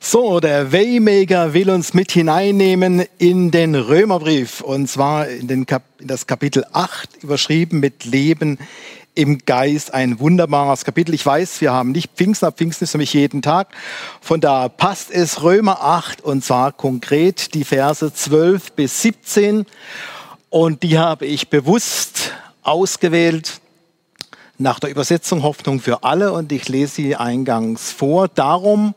So, der Waymaker will uns mit hineinnehmen in den Römerbrief und zwar in, Kap in das Kapitel 8 überschrieben mit Leben im Geist. Ein wunderbares Kapitel. Ich weiß, wir haben nicht Pfingsten, aber Pfingsten ist für mich jeden Tag. Von da passt es Römer 8 und zwar konkret die Verse 12 bis 17 und die habe ich bewusst ausgewählt nach der Übersetzung Hoffnung für alle und ich lese sie eingangs vor. Darum,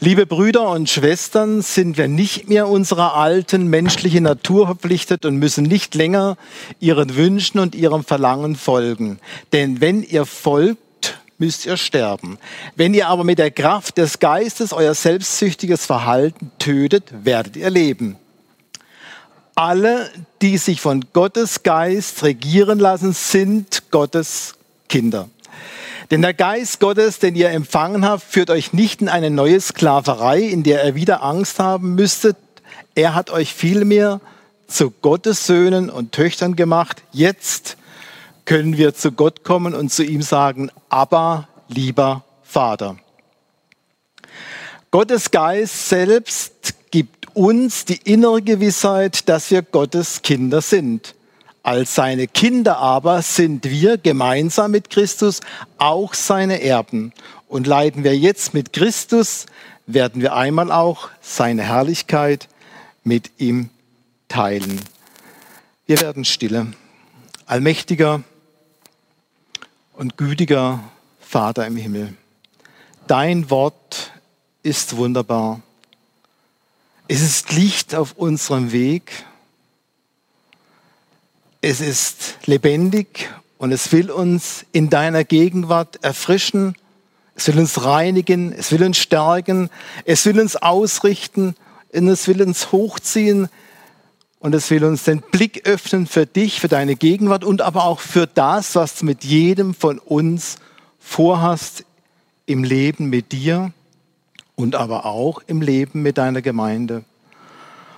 liebe Brüder und Schwestern, sind wir nicht mehr unserer alten menschlichen Natur verpflichtet und müssen nicht länger ihren Wünschen und ihrem Verlangen folgen. Denn wenn ihr folgt, müsst ihr sterben. Wenn ihr aber mit der Kraft des Geistes euer selbstsüchtiges Verhalten tötet, werdet ihr leben. Alle, die sich von Gottes Geist regieren lassen, sind Gottes Kinder. Denn der Geist Gottes, den ihr empfangen habt, führt euch nicht in eine neue Sklaverei, in der ihr wieder Angst haben müsstet. Er hat euch vielmehr zu Gottes Söhnen und Töchtern gemacht. Jetzt können wir zu Gott kommen und zu ihm sagen, aber lieber Vater. Gottes Geist selbst gibt uns die innere Gewissheit, dass wir Gottes Kinder sind. Als seine Kinder aber sind wir gemeinsam mit Christus auch seine Erben. Und leiden wir jetzt mit Christus, werden wir einmal auch seine Herrlichkeit mit ihm teilen. Wir werden stille. Allmächtiger und gütiger Vater im Himmel, dein Wort ist wunderbar. Es ist Licht auf unserem Weg es ist lebendig und es will uns in deiner Gegenwart erfrischen. Es will uns reinigen, es will uns stärken, es will uns ausrichten und es will uns hochziehen und es will uns den Blick öffnen für dich, für deine Gegenwart und aber auch für das, was du mit jedem von uns vorhast im Leben mit dir und aber auch im Leben mit deiner Gemeinde.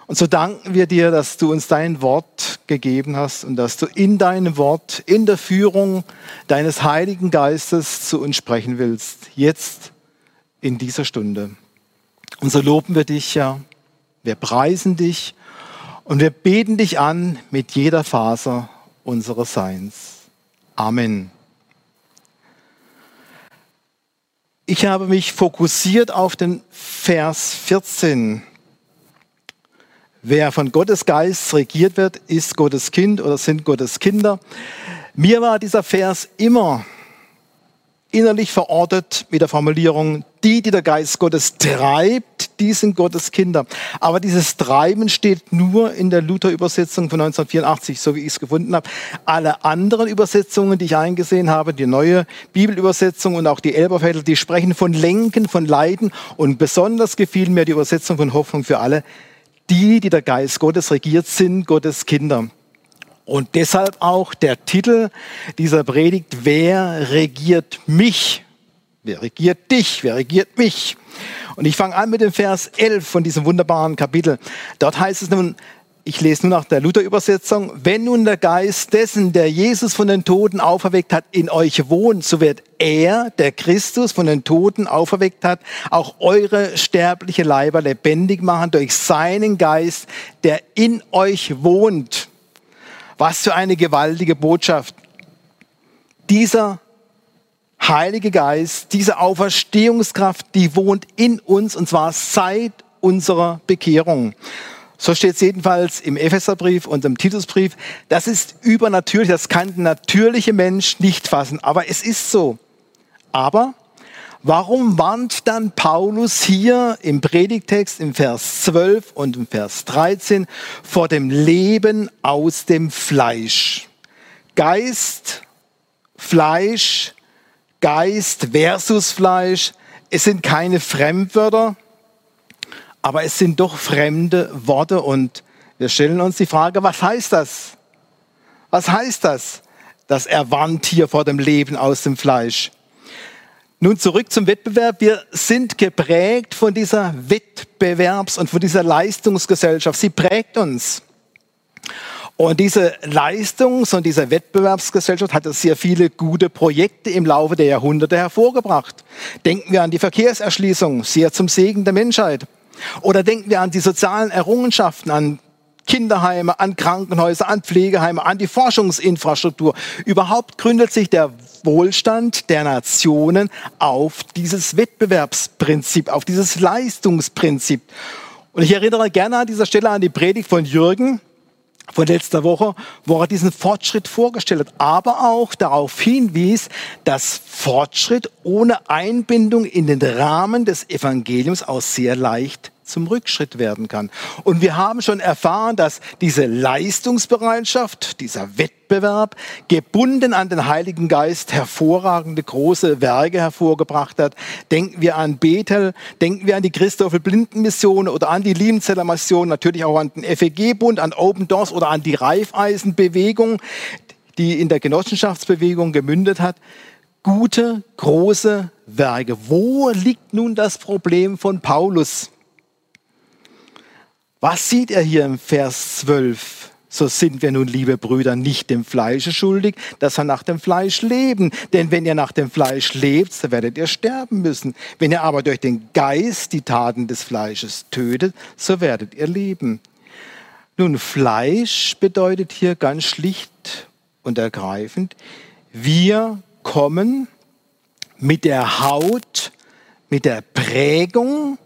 Und so danken wir dir, dass du uns dein Wort gegeben hast und dass du in deinem Wort, in der Führung deines Heiligen Geistes zu uns sprechen willst. Jetzt in dieser Stunde. Und so loben wir dich ja, wir preisen dich und wir beten dich an mit jeder Faser unseres Seins. Amen. Ich habe mich fokussiert auf den Vers 14 Wer von Gottes Geist regiert wird, ist Gottes Kind oder sind Gottes Kinder. Mir war dieser Vers immer innerlich verortet mit der Formulierung, die, die der Geist Gottes treibt, die sind Gottes Kinder. Aber dieses Treiben steht nur in der Luther-Übersetzung von 1984, so wie ich es gefunden habe. Alle anderen Übersetzungen, die ich eingesehen habe, die neue Bibelübersetzung und auch die Elberfelder, die sprechen von Lenken, von Leiden und besonders gefiel mir die Übersetzung von Hoffnung für alle, die, die der Geist Gottes regiert, sind Gottes Kinder. Und deshalb auch der Titel dieser Predigt, wer regiert mich? Wer regiert dich? Wer regiert mich? Und ich fange an mit dem Vers 11 von diesem wunderbaren Kapitel. Dort heißt es nun, ich lese nur nach der Luther-Übersetzung, wenn nun der Geist dessen, der Jesus von den Toten auferweckt hat, in euch wohnt, so wird er, der Christus von den Toten auferweckt hat, auch eure sterbliche Leiber lebendig machen durch seinen Geist, der in euch wohnt. Was für eine gewaltige Botschaft. Dieser Heilige Geist, diese Auferstehungskraft, die wohnt in uns und zwar seit unserer Bekehrung. So steht es jedenfalls im Epheserbrief und im Titusbrief. Das ist übernatürlich, das kann der natürliche Mensch nicht fassen, aber es ist so. Aber warum warnt dann Paulus hier im Predigtext im Vers 12 und im Vers 13 vor dem Leben aus dem Fleisch? Geist, Fleisch, Geist versus Fleisch, es sind keine Fremdwörter, aber es sind doch fremde Worte und wir stellen uns die Frage, was heißt das? Was heißt das, dass er hier vor dem Leben aus dem Fleisch? Nun zurück zum Wettbewerb. Wir sind geprägt von dieser Wettbewerbs- und von dieser Leistungsgesellschaft. Sie prägt uns. Und diese Leistungs- und diese Wettbewerbsgesellschaft hat sehr viele gute Projekte im Laufe der Jahrhunderte hervorgebracht. Denken wir an die Verkehrserschließung, sehr zum Segen der Menschheit. Oder denken wir an die sozialen Errungenschaften, an Kinderheime, an Krankenhäuser, an Pflegeheime, an die Forschungsinfrastruktur. Überhaupt gründet sich der Wohlstand der Nationen auf dieses Wettbewerbsprinzip, auf dieses Leistungsprinzip. Und ich erinnere gerne an dieser Stelle an die Predigt von Jürgen von letzter Woche, wo er diesen Fortschritt vorgestellt hat, aber auch darauf hinwies, dass Fortschritt ohne Einbindung in den Rahmen des Evangeliums auch sehr leicht zum Rückschritt werden kann. Und wir haben schon erfahren, dass diese Leistungsbereitschaft, dieser Wettbewerb, gebunden an den Heiligen Geist hervorragende große Werke hervorgebracht hat. Denken wir an Bethel, denken wir an die Christophel Blindenmission oder an die Liebenzeller Mission, natürlich auch an den FEG-Bund, an Open Doors oder an die Reifeisenbewegung, die in der Genossenschaftsbewegung gemündet hat. Gute, große Werke. Wo liegt nun das Problem von Paulus? Was sieht er hier im Vers 12? So sind wir nun, liebe Brüder, nicht dem Fleische schuldig, dass wir nach dem Fleisch leben. Denn wenn ihr nach dem Fleisch lebt, so werdet ihr sterben müssen. Wenn ihr aber durch den Geist die Taten des Fleisches tötet, so werdet ihr leben. Nun, Fleisch bedeutet hier ganz schlicht und ergreifend, wir kommen mit der Haut, mit der Prägung,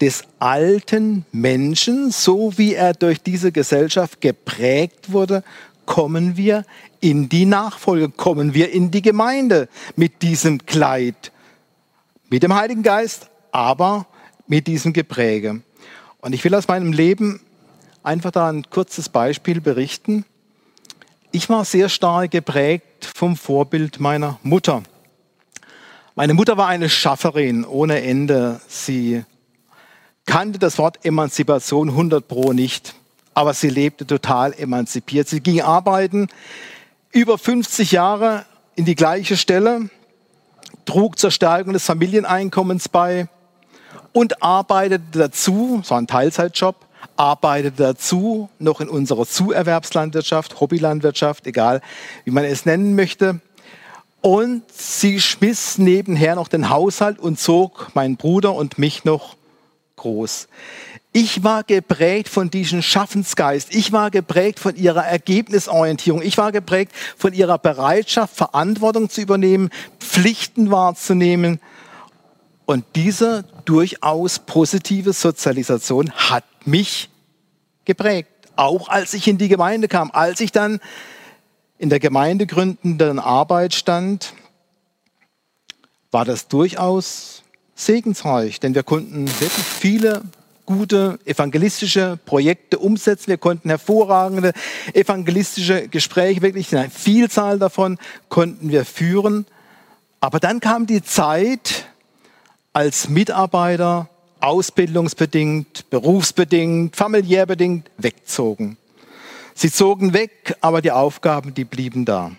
des alten Menschen, so wie er durch diese Gesellschaft geprägt wurde, kommen wir in die Nachfolge, kommen wir in die Gemeinde mit diesem Kleid, mit dem Heiligen Geist, aber mit diesem Gepräge. Und ich will aus meinem Leben einfach da ein kurzes Beispiel berichten. Ich war sehr stark geprägt vom Vorbild meiner Mutter. Meine Mutter war eine Schafferin ohne Ende. Sie kannte das Wort Emanzipation 100 pro nicht, aber sie lebte total emanzipiert. Sie ging arbeiten, über 50 Jahre in die gleiche Stelle, trug zur Stärkung des Familieneinkommens bei und arbeitete dazu, so ein Teilzeitjob, arbeitete dazu noch in unserer Zuerwerbslandwirtschaft, Hobbylandwirtschaft, egal wie man es nennen möchte. Und sie schmiss nebenher noch den Haushalt und zog meinen Bruder und mich noch groß. Ich war geprägt von diesem Schaffensgeist. Ich war geprägt von ihrer Ergebnisorientierung. Ich war geprägt von ihrer Bereitschaft, Verantwortung zu übernehmen, Pflichten wahrzunehmen. Und diese durchaus positive Sozialisation hat mich geprägt. Auch als ich in die Gemeinde kam, als ich dann in der gemeindegründenden Arbeit stand, war das durchaus segensreich, denn wir konnten wirklich viele gute evangelistische Projekte umsetzen. Wir konnten hervorragende evangelistische Gespräche, wirklich eine Vielzahl davon konnten wir führen. Aber dann kam die Zeit, als Mitarbeiter ausbildungsbedingt, berufsbedingt, familiär bedingt wegzogen. Sie zogen weg, aber die Aufgaben, die blieben da.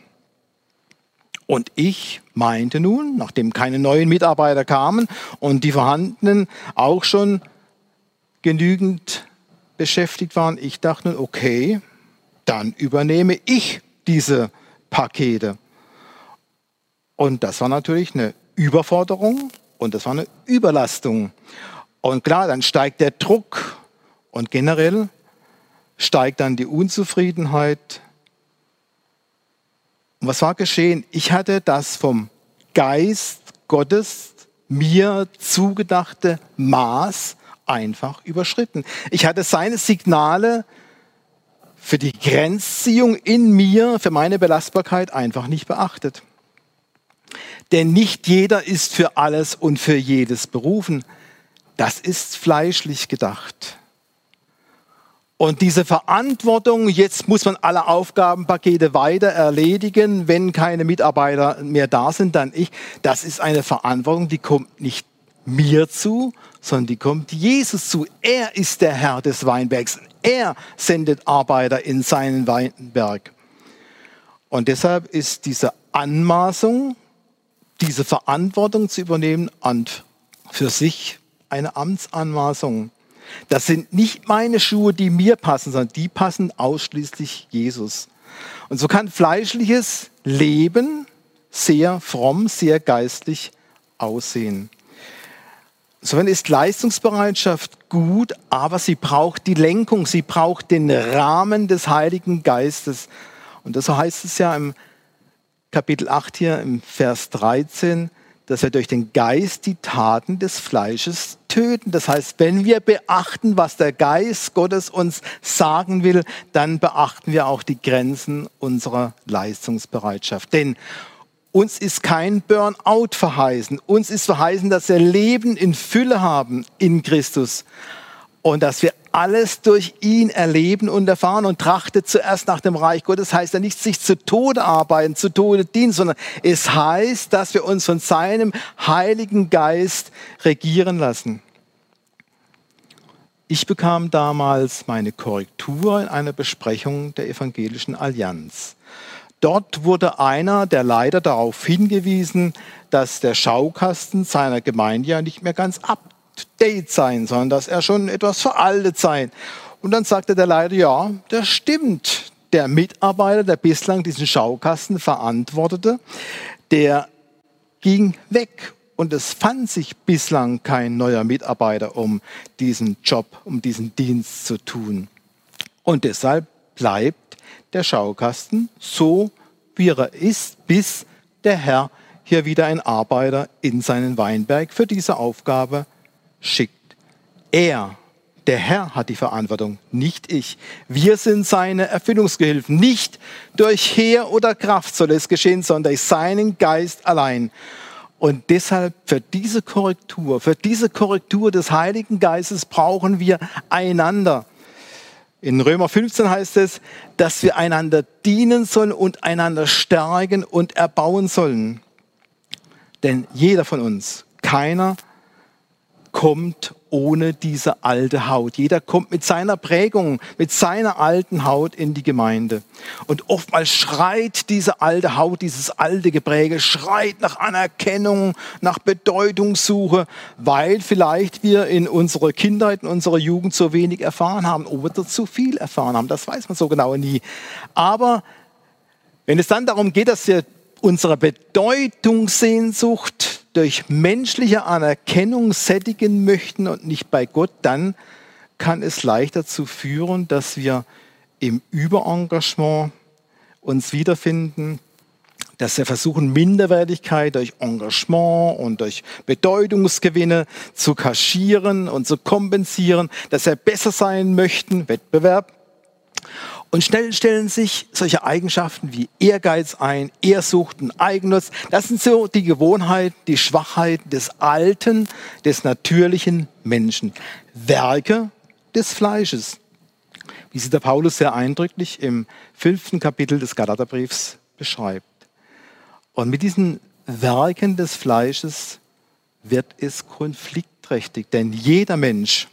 Und ich meinte nun, nachdem keine neuen Mitarbeiter kamen und die vorhandenen auch schon genügend beschäftigt waren, ich dachte nun, okay, dann übernehme ich diese Pakete. Und das war natürlich eine Überforderung und das war eine Überlastung. Und klar, dann steigt der Druck und generell steigt dann die Unzufriedenheit und was war geschehen? Ich hatte das vom Geist Gottes mir zugedachte Maß einfach überschritten. Ich hatte seine Signale für die Grenzziehung in mir, für meine Belastbarkeit einfach nicht beachtet. Denn nicht jeder ist für alles und für jedes berufen. Das ist fleischlich gedacht. Und diese Verantwortung, jetzt muss man alle Aufgabenpakete weiter erledigen, wenn keine Mitarbeiter mehr da sind, dann ich, das ist eine Verantwortung, die kommt nicht mir zu, sondern die kommt Jesus zu. Er ist der Herr des Weinbergs. Er sendet Arbeiter in seinen Weinberg. Und deshalb ist diese Anmaßung, diese Verantwortung zu übernehmen, an für sich eine Amtsanmaßung. Das sind nicht meine Schuhe, die mir passen, sondern die passen ausschließlich Jesus. Und so kann fleischliches Leben sehr fromm, sehr geistlich aussehen. So ist Leistungsbereitschaft gut, aber sie braucht die Lenkung, sie braucht den Rahmen des Heiligen Geistes. Und das heißt es ja im Kapitel 8 hier im Vers 13, dass wir durch den Geist die Taten des Fleisches töten. Das heißt, wenn wir beachten, was der Geist Gottes uns sagen will, dann beachten wir auch die Grenzen unserer Leistungsbereitschaft. Denn uns ist kein Burnout verheißen. Uns ist verheißen, dass wir Leben in Fülle haben in Christus und dass wir alles durch ihn erleben und erfahren und trachtet zuerst nach dem Reich Gottes. Heißt ja nicht sich zu Tode arbeiten, zu Tode dienen, sondern es heißt, dass wir uns von seinem Heiligen Geist regieren lassen. Ich bekam damals meine Korrektur in einer Besprechung der Evangelischen Allianz. Dort wurde einer der Leiter darauf hingewiesen, dass der Schaukasten seiner Gemeinde ja nicht mehr ganz ab date sein, sondern dass er schon etwas veraltet sei. Und dann sagte der Leiter, ja, das stimmt. Der Mitarbeiter, der bislang diesen Schaukasten verantwortete, der ging weg und es fand sich bislang kein neuer Mitarbeiter, um diesen Job, um diesen Dienst zu tun. Und deshalb bleibt der Schaukasten so, wie er ist, bis der Herr hier wieder einen Arbeiter in seinen Weinberg für diese Aufgabe schickt. Er, der Herr, hat die Verantwortung, nicht ich. Wir sind seine Erfüllungsgehilfen. Nicht durch Heer oder Kraft soll es geschehen, sondern durch seinen Geist allein. Und deshalb für diese Korrektur, für diese Korrektur des Heiligen Geistes brauchen wir einander. In Römer 15 heißt es, dass wir einander dienen sollen und einander stärken und erbauen sollen. Denn jeder von uns, keiner kommt ohne diese alte Haut. Jeder kommt mit seiner Prägung, mit seiner alten Haut in die Gemeinde. Und oftmals schreit diese alte Haut, dieses alte Gepräge, schreit nach Anerkennung, nach Bedeutungssuche, weil vielleicht wir in unserer Kindheit, in unserer Jugend so wenig erfahren haben oder zu viel erfahren haben. Das weiß man so genau nie. Aber wenn es dann darum geht, dass wir unsere Bedeutungssehnsucht durch menschliche Anerkennung sättigen möchten und nicht bei Gott, dann kann es leicht dazu führen, dass wir im Überengagement uns wiederfinden, dass wir versuchen, Minderwertigkeit durch Engagement und durch Bedeutungsgewinne zu kaschieren und zu kompensieren, dass wir besser sein möchten, Wettbewerb, und schnell stellen sich solche Eigenschaften wie Ehrgeiz ein, Ehrsucht und Eigennutz. Das sind so die Gewohnheiten, die Schwachheiten des alten, des natürlichen Menschen. Werke des Fleisches. Wie sie der Paulus sehr eindrücklich im fünften Kapitel des Galaterbriefs beschreibt. Und mit diesen Werken des Fleisches wird es konfliktträchtig, denn jeder Mensch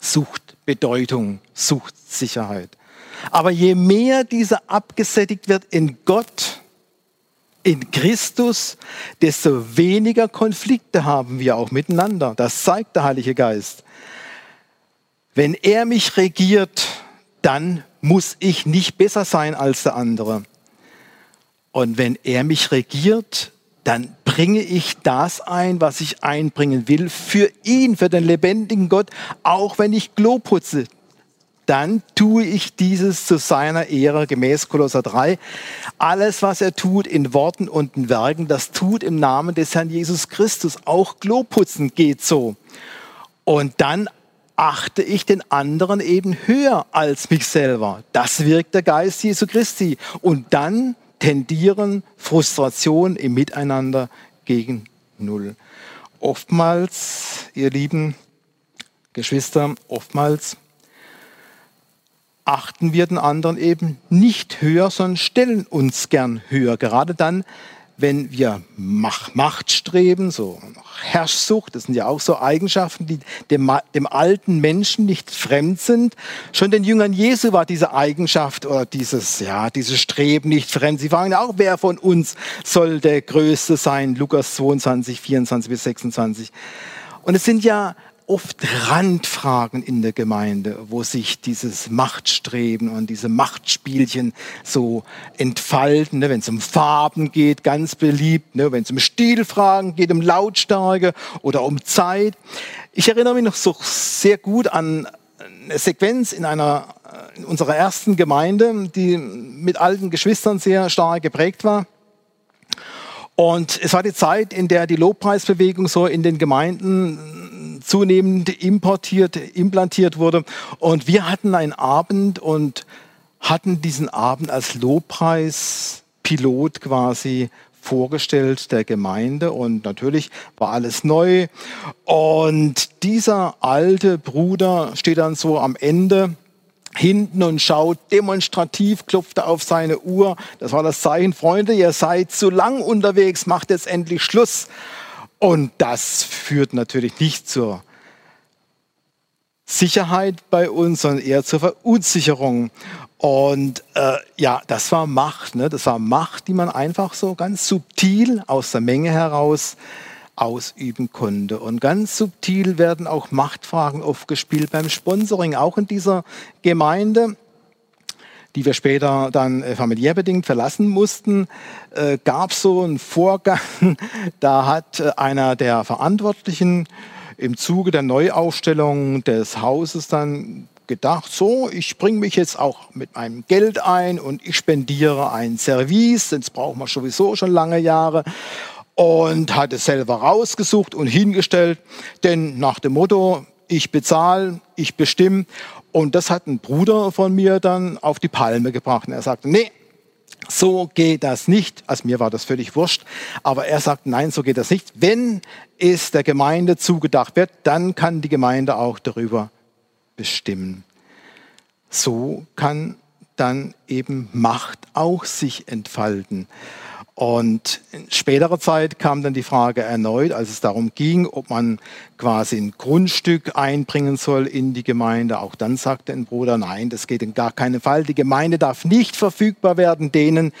sucht Bedeutung, sucht Sicherheit. Aber je mehr dieser abgesättigt wird in Gott, in Christus, desto weniger Konflikte haben wir auch miteinander. Das zeigt der Heilige Geist. Wenn er mich regiert, dann muss ich nicht besser sein als der andere. Und wenn er mich regiert, dann bringe ich das ein, was ich einbringen will, für ihn, für den lebendigen Gott, auch wenn ich Klo putze dann tue ich dieses zu seiner Ehre, gemäß Kolosser 3. Alles, was er tut in Worten und in Werken, das tut im Namen des Herrn Jesus Christus. Auch Kloputzen geht so. Und dann achte ich den anderen eben höher als mich selber. Das wirkt der Geist Jesu Christi. Und dann tendieren Frustrationen im Miteinander gegen Null. Oftmals, ihr lieben Geschwister, oftmals achten wir den anderen eben nicht höher, sondern stellen uns gern höher. Gerade dann, wenn wir Macht streben, so Herrschsucht, das sind ja auch so Eigenschaften, die dem, dem, alten Menschen nicht fremd sind. Schon den Jüngern Jesu war diese Eigenschaft oder dieses, ja, dieses Streben nicht fremd. Sie fragen auch, wer von uns soll der Größte sein? Lukas 22, 24 bis 26. Und es sind ja oft Randfragen in der Gemeinde, wo sich dieses Machtstreben und diese Machtspielchen so entfalten. Ne? Wenn es um Farben geht, ganz beliebt. Ne? Wenn es um Stilfragen geht, um Lautstärke oder um Zeit. Ich erinnere mich noch so sehr gut an eine Sequenz in einer in unserer ersten Gemeinde, die mit alten Geschwistern sehr stark geprägt war. Und es war die Zeit, in der die Lobpreisbewegung so in den Gemeinden zunehmend importiert, implantiert wurde. Und wir hatten einen Abend und hatten diesen Abend als Lobpreispilot quasi vorgestellt der Gemeinde und natürlich war alles neu. Und dieser alte Bruder steht dann so am Ende hinten und schaut demonstrativ, klopfte auf seine Uhr. Das war das Zeichen, Freunde, ihr seid zu lang unterwegs, macht jetzt endlich Schluss. Und das führt natürlich nicht zur Sicherheit bei uns, sondern eher zur Verunsicherung. Und äh, ja, das war Macht. Ne? Das war Macht, die man einfach so ganz subtil aus der Menge heraus ausüben konnte. Und ganz subtil werden auch Machtfragen aufgespielt beim Sponsoring, auch in dieser Gemeinde die wir später dann äh, familiär bedingt verlassen mussten, äh, gab so einen Vorgang, da hat äh, einer der Verantwortlichen im Zuge der Neuaufstellung des Hauses dann gedacht, so, ich bringe mich jetzt auch mit meinem Geld ein und ich spendiere ein Service, das brauchen wir sowieso schon lange Jahre und hat es selber rausgesucht und hingestellt, denn nach dem Motto, ich bezahle, ich bestimme. Und das hat ein Bruder von mir dann auf die Palme gebracht. Und er sagte, nee, so geht das nicht. Also mir war das völlig wurscht. Aber er sagt, nein, so geht das nicht. Wenn es der Gemeinde zugedacht wird, dann kann die Gemeinde auch darüber bestimmen. So kann dann eben Macht auch sich entfalten. Und in späterer Zeit kam dann die Frage erneut, als es darum ging, ob man quasi ein Grundstück einbringen soll in die Gemeinde. Auch dann sagte ein Bruder, nein, das geht in gar keinen Fall. Die Gemeinde darf nicht verfügbar werden denen,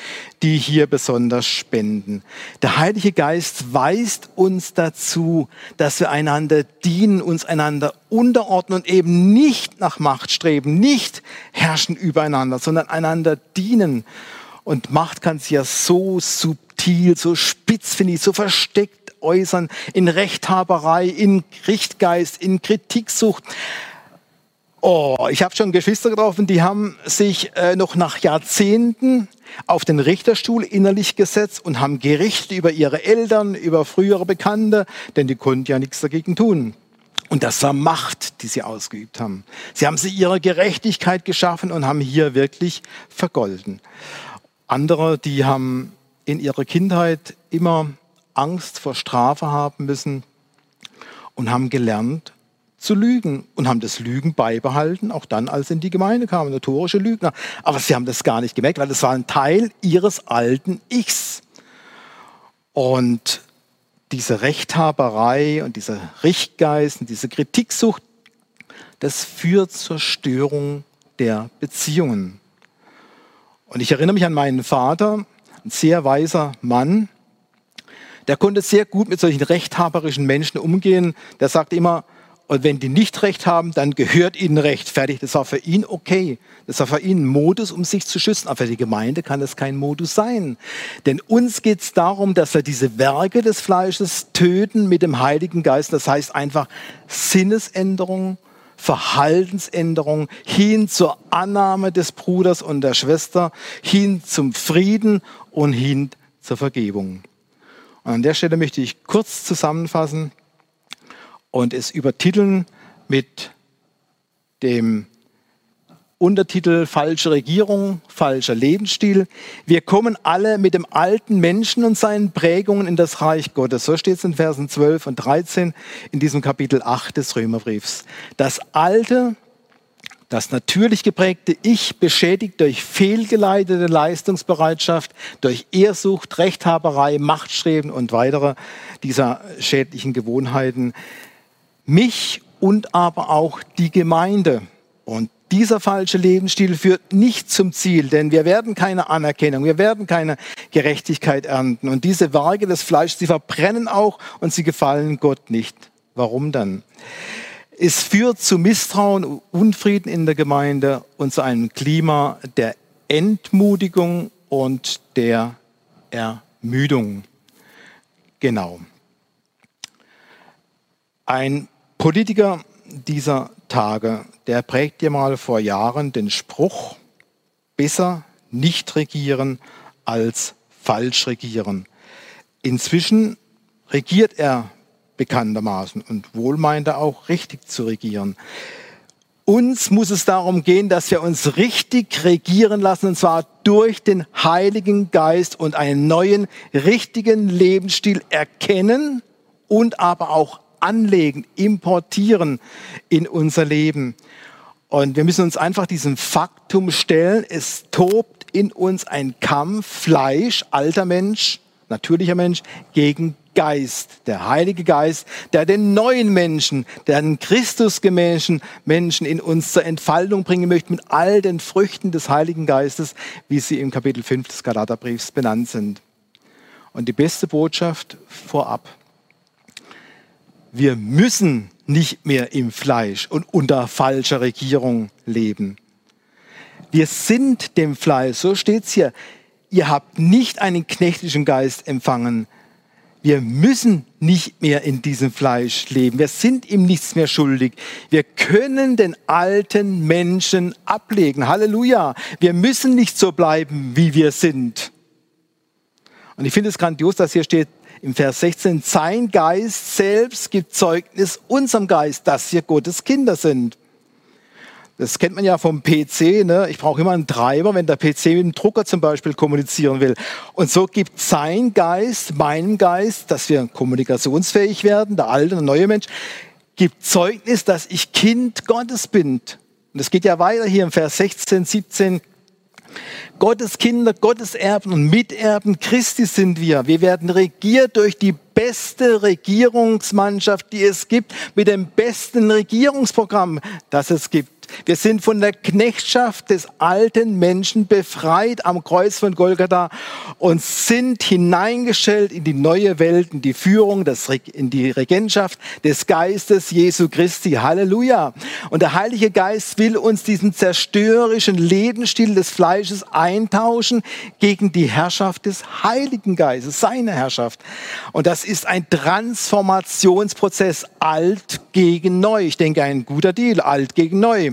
die hier besonders spenden. Der Heilige Geist weist uns dazu, dass wir einander dienen, uns einander unterordnen und eben nicht nach Macht streben, nicht herrschen übereinander, sondern einander dienen. Und Macht kann sich ja so subtil, so spitz, finde ich, so versteckt äußern, in Rechthaberei, in Richtgeist, in Kritiksucht. Oh, ich habe schon Geschwister getroffen, die haben sich äh, noch nach Jahrzehnten auf den Richterstuhl innerlich gesetzt und haben gerichtet über ihre Eltern, über frühere Bekannte, denn die konnten ja nichts dagegen tun. Und das war Macht, die sie ausgeübt haben. Sie haben sie ihre Gerechtigkeit geschaffen und haben hier wirklich vergolden. Andere, die haben in ihrer Kindheit immer Angst vor Strafe haben müssen und haben gelernt zu lügen und haben das Lügen beibehalten, auch dann, als sie in die Gemeinde kamen, notorische Lügner. Aber sie haben das gar nicht gemerkt, weil das war ein Teil ihres alten Ichs. Und diese Rechthaberei und dieser Richtgeist und diese Kritiksucht, das führt zur Störung der Beziehungen. Und ich erinnere mich an meinen Vater, ein sehr weiser Mann, der konnte sehr gut mit solchen rechthaberischen Menschen umgehen. Der sagte immer, und wenn die nicht recht haben, dann gehört ihnen recht. Fertig. Das war für ihn okay. Das war für ihn ein Modus, um sich zu schützen. Aber für die Gemeinde kann das kein Modus sein. Denn uns geht es darum, dass wir diese Werke des Fleisches töten mit dem Heiligen Geist. Das heißt einfach Sinnesänderung, Verhaltensänderung hin zur Annahme des Bruders und der Schwester, hin zum Frieden und hin zur Vergebung. Und an der Stelle möchte ich kurz zusammenfassen und es übertiteln mit dem Untertitel Falsche Regierung, falscher Lebensstil. Wir kommen alle mit dem alten Menschen und seinen Prägungen in das Reich Gottes. So steht es in Versen 12 und 13 in diesem Kapitel 8 des Römerbriefs. Das alte, das natürlich geprägte Ich beschädigt durch fehlgeleitete Leistungsbereitschaft, durch Ehrsucht, Rechthaberei, Machtstreben und weitere dieser schädlichen Gewohnheiten mich und aber auch die Gemeinde. Und dieser falsche Lebensstil führt nicht zum Ziel, denn wir werden keine Anerkennung, wir werden keine Gerechtigkeit ernten. Und diese Werke des Fleisches, sie verbrennen auch und sie gefallen Gott nicht. Warum dann? Es führt zu Misstrauen, Unfrieden in der Gemeinde und zu einem Klima der Entmutigung und der Ermüdung. Genau. Ein Politiker dieser Tage, der prägt dir mal vor Jahren den Spruch, besser nicht regieren als falsch regieren. Inzwischen regiert er bekanntermaßen und wohl meint er auch richtig zu regieren. Uns muss es darum gehen, dass wir uns richtig regieren lassen, und zwar durch den Heiligen Geist und einen neuen, richtigen Lebensstil erkennen und aber auch anlegen, importieren in unser Leben. Und wir müssen uns einfach diesem Faktum stellen, es tobt in uns ein Kampf, Fleisch, alter Mensch, natürlicher Mensch, gegen Geist, der Heilige Geist, der den neuen Menschen, der den Christusgemäßen Menschen in uns zur Entfaltung bringen möchte mit all den Früchten des Heiligen Geistes, wie sie im Kapitel 5 des Galaterbriefs benannt sind. Und die beste Botschaft vorab. Wir müssen nicht mehr im Fleisch und unter falscher Regierung leben. Wir sind dem Fleisch, so steht es hier. Ihr habt nicht einen knechtlichen Geist empfangen, wir müssen nicht mehr in diesem Fleisch leben. Wir sind ihm nichts mehr schuldig. Wir können den alten Menschen ablegen. Halleluja. Wir müssen nicht so bleiben, wie wir sind. Und ich finde es grandios, dass hier steht im Vers 16, sein Geist selbst gibt Zeugnis unserem Geist, dass wir Gottes Kinder sind. Das kennt man ja vom PC. Ne? Ich brauche immer einen Treiber, wenn der PC mit dem Drucker zum Beispiel kommunizieren will. Und so gibt sein Geist, meinem Geist, dass wir kommunikationsfähig werden, der alte, der neue Mensch, gibt Zeugnis, dass ich Kind Gottes bin. Und das geht ja weiter hier im Vers 16, 17. Gottes Kinder, Gottes Erben und Miterben Christi sind wir. Wir werden regiert durch die beste Regierungsmannschaft, die es gibt, mit dem besten Regierungsprogramm, das es gibt. Wir sind von der Knechtschaft des alten Menschen befreit am Kreuz von Golgatha und sind hineingestellt in die neue Welt, in die Führung, in die Regentschaft des Geistes Jesu Christi. Halleluja. Und der Heilige Geist will uns diesen zerstörerischen Lebensstil des Fleisches eintauschen gegen die Herrschaft des Heiligen Geistes, seine Herrschaft. Und das ist ein Transformationsprozess, alt gegen neu. Ich denke, ein guter Deal, alt gegen neu.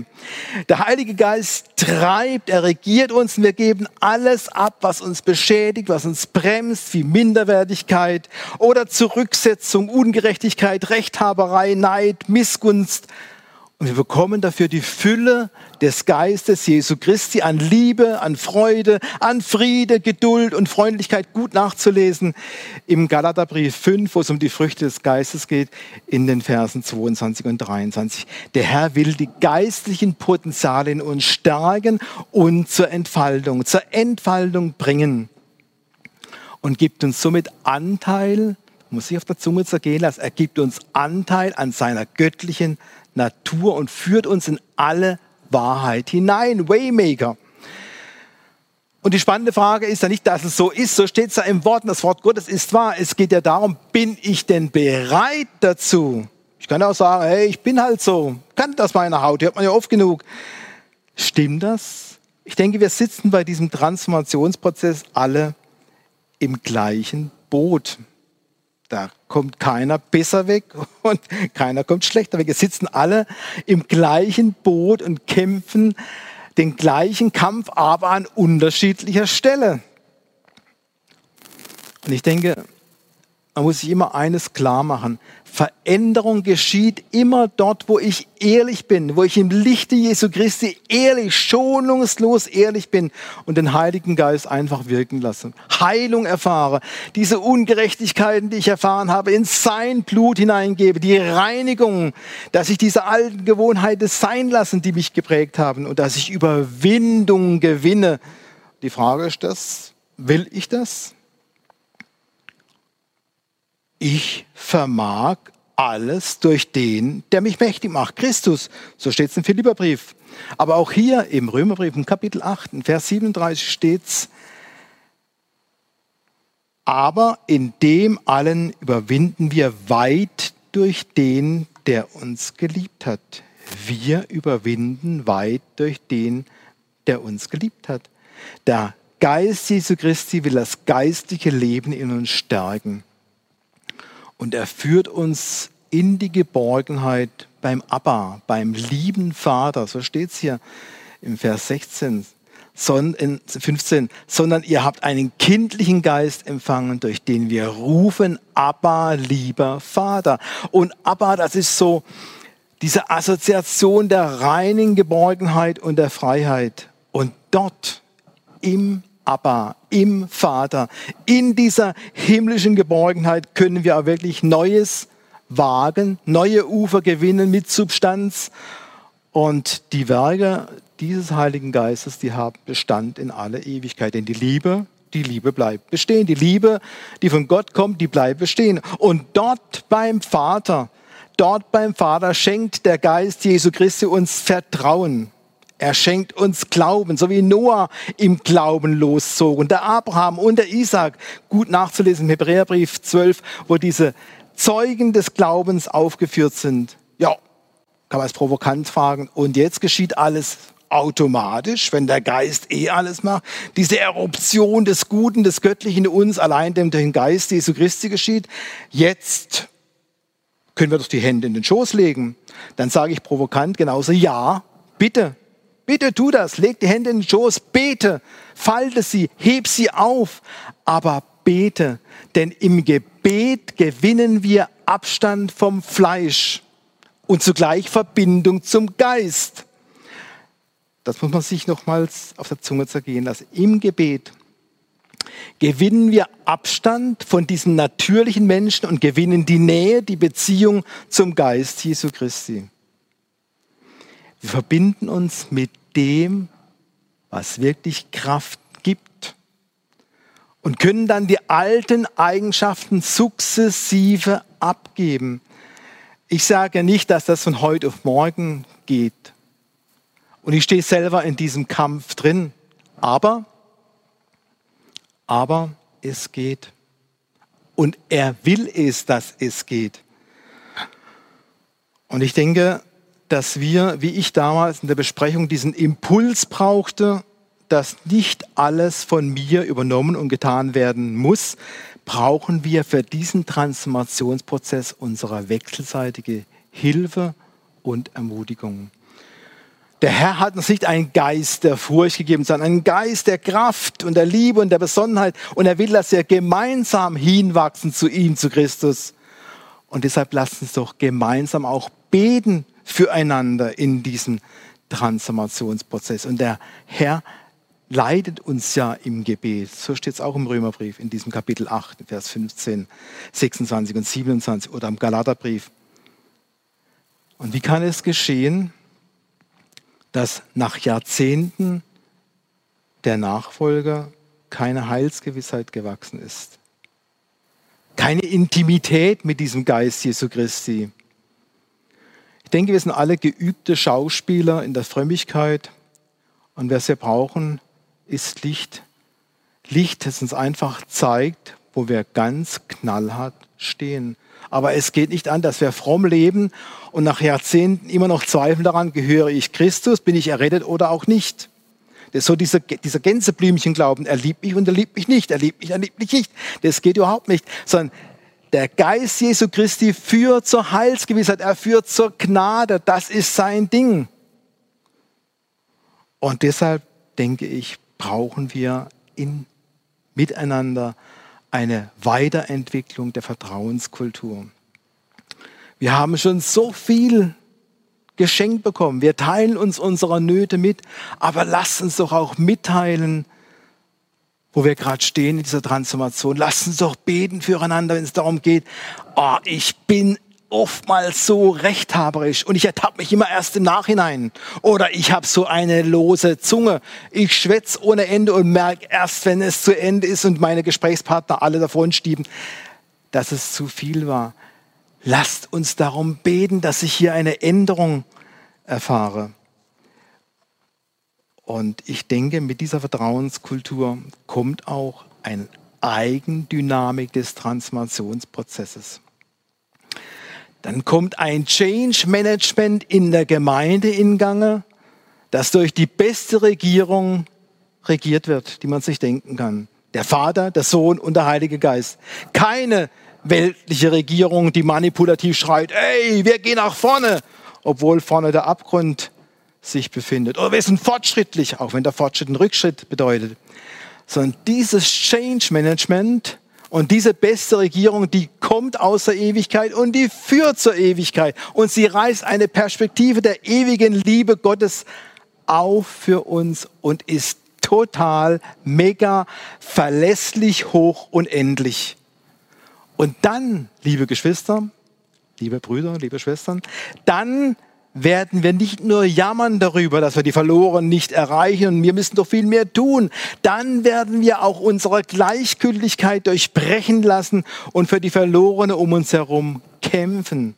Der Heilige Geist treibt, er regiert uns und wir geben alles ab, was uns beschädigt, was uns bremst, wie Minderwertigkeit oder Zurücksetzung, Ungerechtigkeit, Rechthaberei, Neid, Missgunst. Und wir bekommen dafür die Fülle des Geistes Jesu Christi an Liebe, an Freude, an Friede, Geduld und Freundlichkeit gut nachzulesen im Galaterbrief 5, wo es um die Früchte des Geistes geht, in den Versen 22 und 23. Der Herr will die geistlichen Potenziale in uns stärken und zur Entfaltung, zur Entfaltung bringen und gibt uns somit Anteil, muss ich auf der Zunge zergehen lassen, er gibt uns Anteil an seiner göttlichen Natur und führt uns in alle Wahrheit hinein. Waymaker. Und die spannende Frage ist ja nicht, dass es so ist, so steht es ja im Wort, das Wort Gottes ist wahr. Es geht ja darum, bin ich denn bereit dazu? Ich kann auch sagen, hey, ich bin halt so, kann das meiner Haut, hört man ja oft genug. Stimmt das? Ich denke, wir sitzen bei diesem Transformationsprozess alle im gleichen Boot. Da kommt keiner besser weg und keiner kommt schlechter weg. Wir sitzen alle im gleichen Boot und kämpfen den gleichen Kampf, aber an unterschiedlicher Stelle. Und ich denke, man muss sich immer eines klar machen. Veränderung geschieht immer dort, wo ich ehrlich bin, wo ich im Lichte Jesu Christi ehrlich, schonungslos ehrlich bin und den Heiligen Geist einfach wirken lasse. Heilung erfahre, diese Ungerechtigkeiten, die ich erfahren habe, in sein Blut hineingebe, die Reinigung, dass ich diese alten Gewohnheiten sein lassen, die mich geprägt haben und dass ich Überwindung gewinne. Die Frage ist das, will ich das? Ich vermag alles durch den, der mich mächtig macht, Christus. So steht es im Philipperbrief. Aber auch hier im Römerbrief, im Kapitel 8, in Vers 37 steht es, aber in dem allen überwinden wir weit durch den, der uns geliebt hat. Wir überwinden weit durch den, der uns geliebt hat. Der Geist Jesu Christi will das geistliche Leben in uns stärken. Und er führt uns in die Geborgenheit beim Abba, beim lieben Vater. So steht es hier im Vers 16, 15. Sondern ihr habt einen kindlichen Geist empfangen, durch den wir rufen, Abba, lieber Vater. Und Abba, das ist so diese Assoziation der reinen Geborgenheit und der Freiheit. Und dort im Abba, im Vater, in dieser himmlischen Geborgenheit können wir auch wirklich Neues wagen, neue Ufer gewinnen mit Substanz. Und die Werke dieses Heiligen Geistes, die haben Bestand in alle Ewigkeit. Denn die Liebe, die Liebe bleibt bestehen. Die Liebe, die von Gott kommt, die bleibt bestehen. Und dort beim Vater, dort beim Vater schenkt der Geist Jesu Christi uns Vertrauen. Er schenkt uns Glauben, so wie Noah im Glauben loszog und der Abraham und der Isaac, gut nachzulesen im Hebräerbrief 12, wo diese Zeugen des Glaubens aufgeführt sind. Ja, kann man es provokant fragen. Und jetzt geschieht alles automatisch, wenn der Geist eh alles macht. Diese Eruption des Guten, des Göttlichen in uns, allein dem durch den Geist Jesu Christi geschieht. Jetzt können wir doch die Hände in den Schoß legen. Dann sage ich provokant genauso, ja, bitte, bitte tu das, leg die Hände in den Schoß, bete, falte sie, heb sie auf, aber bete, denn im Gebet gewinnen wir Abstand vom Fleisch und zugleich Verbindung zum Geist. Das muss man sich nochmals auf der Zunge zergehen lassen. Im Gebet gewinnen wir Abstand von diesem natürlichen Menschen und gewinnen die Nähe, die Beziehung zum Geist Jesu Christi. Wir verbinden uns mit dem, was wirklich Kraft und können dann die alten Eigenschaften sukzessive abgeben. Ich sage nicht, dass das von heute auf morgen geht. Und ich stehe selber in diesem Kampf drin. Aber, aber es geht. Und er will es, dass es geht. Und ich denke, dass wir, wie ich damals in der Besprechung, diesen Impuls brauchte, dass nicht alles von mir übernommen und getan werden muss, brauchen wir für diesen Transformationsprozess unsere wechselseitige Hilfe und Ermutigung. Der Herr hat uns nicht einen Geist der Furcht gegeben, sondern einen Geist der Kraft und der Liebe und der Besonnenheit. Und er will, dass wir gemeinsam hinwachsen zu ihm, zu Christus. Und deshalb lasst uns doch gemeinsam auch beten füreinander in diesem Transformationsprozess. Und der Herr leitet uns ja im Gebet. So steht es auch im Römerbrief in diesem Kapitel 8, Vers 15, 26 und 27 oder im Galaterbrief. Und wie kann es geschehen, dass nach Jahrzehnten der Nachfolger keine Heilsgewissheit gewachsen ist? Keine Intimität mit diesem Geist Jesu Christi. Ich denke, wir sind alle geübte Schauspieler in der Frömmigkeit. Und was wir brauchen, ist Licht. Licht, das uns einfach zeigt, wo wir ganz knallhart stehen. Aber es geht nicht an, dass wir fromm leben und nach Jahrzehnten immer noch zweifeln daran, gehöre ich Christus, bin ich errettet oder auch nicht. Das ist so dieser, dieser Gänseblümchen-Glauben, er liebt mich und er liebt mich nicht, er liebt mich, er liebt mich nicht. Das geht überhaupt nicht, sondern der Geist Jesu Christi führt zur Heilsgewissheit, er führt zur Gnade, das ist sein Ding. Und deshalb denke ich, brauchen wir in, miteinander eine Weiterentwicklung der Vertrauenskultur. Wir haben schon so viel geschenkt bekommen. Wir teilen uns unsere Nöte mit, aber lasst uns doch auch mitteilen, wo wir gerade stehen in dieser Transformation. Lasst uns doch beten füreinander, wenn es darum geht, oh, ich bin oftmals so rechthaberisch und ich ertappe mich immer erst im Nachhinein. Oder ich habe so eine lose Zunge. Ich schwätze ohne Ende und merke erst, wenn es zu Ende ist und meine Gesprächspartner alle davon stieben, dass es zu viel war. Lasst uns darum beten, dass ich hier eine Änderung erfahre. Und ich denke, mit dieser Vertrauenskultur kommt auch eine Eigendynamik des Transformationsprozesses. dann kommt ein Change Management in der Gemeinde in Gange, das durch die beste Regierung regiert wird, die man sich denken kann. Der Vater, der Sohn und der Heilige Geist. Keine weltliche Regierung, die manipulativ schreit, ey, wir gehen nach vorne, obwohl vorne der Abgrund sich befindet. Oder wir sind fortschrittlich, auch wenn der Fortschritt einen Rückschritt bedeutet. Sondern dieses Change Management und diese beste Regierung, die kommt aus der Ewigkeit und die führt zur Ewigkeit. Und sie reißt eine Perspektive der ewigen Liebe Gottes auf für uns und ist total, mega, verlässlich, hoch und endlich. Und dann, liebe Geschwister, liebe Brüder, liebe Schwestern, dann werden wir nicht nur jammern darüber, dass wir die Verlorenen nicht erreichen und wir müssen doch viel mehr tun. Dann werden wir auch unsere Gleichgültigkeit durchbrechen lassen und für die Verlorene um uns herum kämpfen.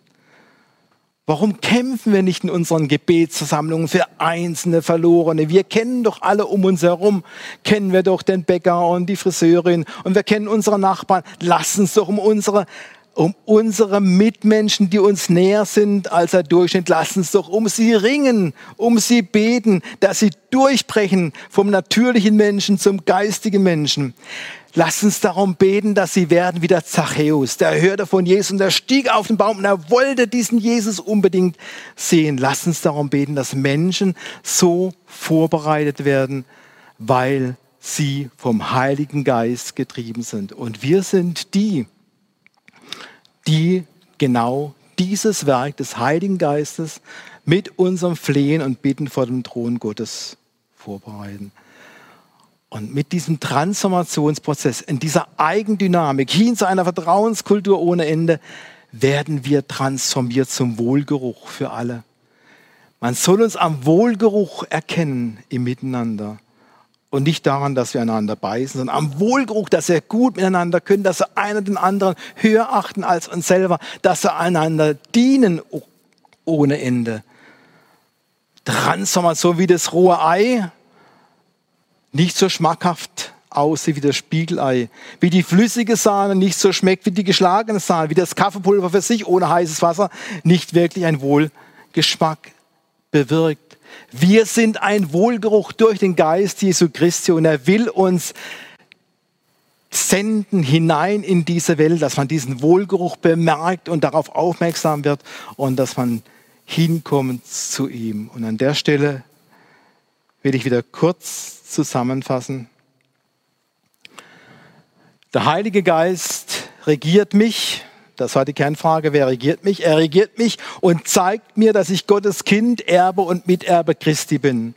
Warum kämpfen wir nicht in unseren Gebetsversammlungen für einzelne Verlorene? Wir kennen doch alle um uns herum, kennen wir doch den Bäcker und die Friseurin und wir kennen unsere Nachbarn. Lass uns doch um unsere um unsere Mitmenschen, die uns näher sind als der Durchschnitt. Lass uns doch um sie ringen, um sie beten, dass sie durchbrechen vom natürlichen Menschen zum geistigen Menschen. Lass uns darum beten, dass sie werden wie der Zachäus. Der hörte von Jesus und er stieg auf den Baum und er wollte diesen Jesus unbedingt sehen. Lass uns darum beten, dass Menschen so vorbereitet werden, weil sie vom Heiligen Geist getrieben sind. Und wir sind die, die genau dieses Werk des Heiligen Geistes mit unserem Flehen und Bitten vor dem Thron Gottes vorbereiten. Und mit diesem Transformationsprozess, in dieser Eigendynamik hin zu einer Vertrauenskultur ohne Ende, werden wir transformiert zum Wohlgeruch für alle. Man soll uns am Wohlgeruch erkennen im Miteinander und nicht daran, dass wir einander beißen, sondern am Wohlgeruch, dass wir gut miteinander können, dass wir einer den anderen höher achten als uns selber, dass wir einander dienen ohne Ende. Transformation wie das rohe Ei, nicht so schmackhaft aussieht wie das Spiegelei, wie die flüssige Sahne nicht so schmeckt wie die geschlagene Sahne, wie das Kaffeepulver für sich ohne heißes Wasser nicht wirklich ein Wohlgeschmack bewirkt. Wir sind ein Wohlgeruch durch den Geist Jesu Christi und er will uns senden hinein in diese Welt, dass man diesen Wohlgeruch bemerkt und darauf aufmerksam wird und dass man hinkommt zu ihm. Und an der Stelle will ich wieder kurz zusammenfassen. Der Heilige Geist regiert mich das war die Kernfrage, wer regiert mich? Er regiert mich und zeigt mir, dass ich Gottes Kind, Erbe und Miterbe Christi bin.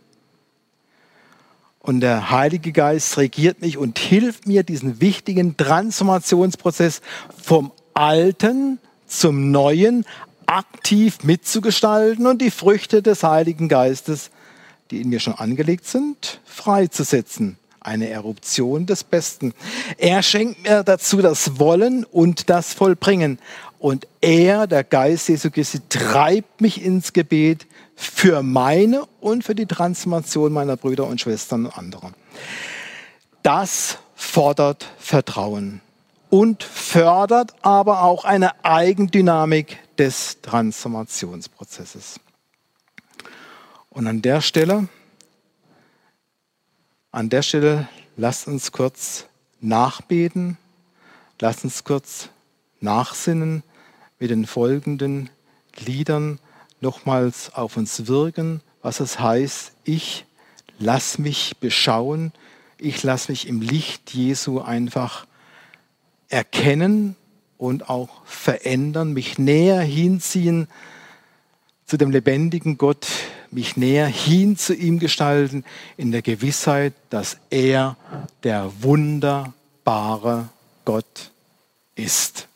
Und der Heilige Geist regiert mich und hilft mir, diesen wichtigen Transformationsprozess vom Alten zum Neuen aktiv mitzugestalten und die Früchte des Heiligen Geistes, die in mir schon angelegt sind, freizusetzen eine Eruption des Besten. Er schenkt mir dazu das Wollen und das Vollbringen. Und er, der Geist Jesu Christi, treibt mich ins Gebet für meine und für die Transformation meiner Brüder und Schwestern und anderer. Das fordert Vertrauen und fördert aber auch eine Eigendynamik des Transformationsprozesses. Und an der Stelle an der Stelle lasst uns kurz nachbeten, lasst uns kurz nachsinnen mit den folgenden Liedern nochmals auf uns wirken, was es heißt, ich lass mich beschauen, ich lass mich im Licht Jesu einfach erkennen und auch verändern, mich näher hinziehen zu dem lebendigen Gott, mich näher hin zu ihm gestalten, in der Gewissheit, dass er der wunderbare Gott ist.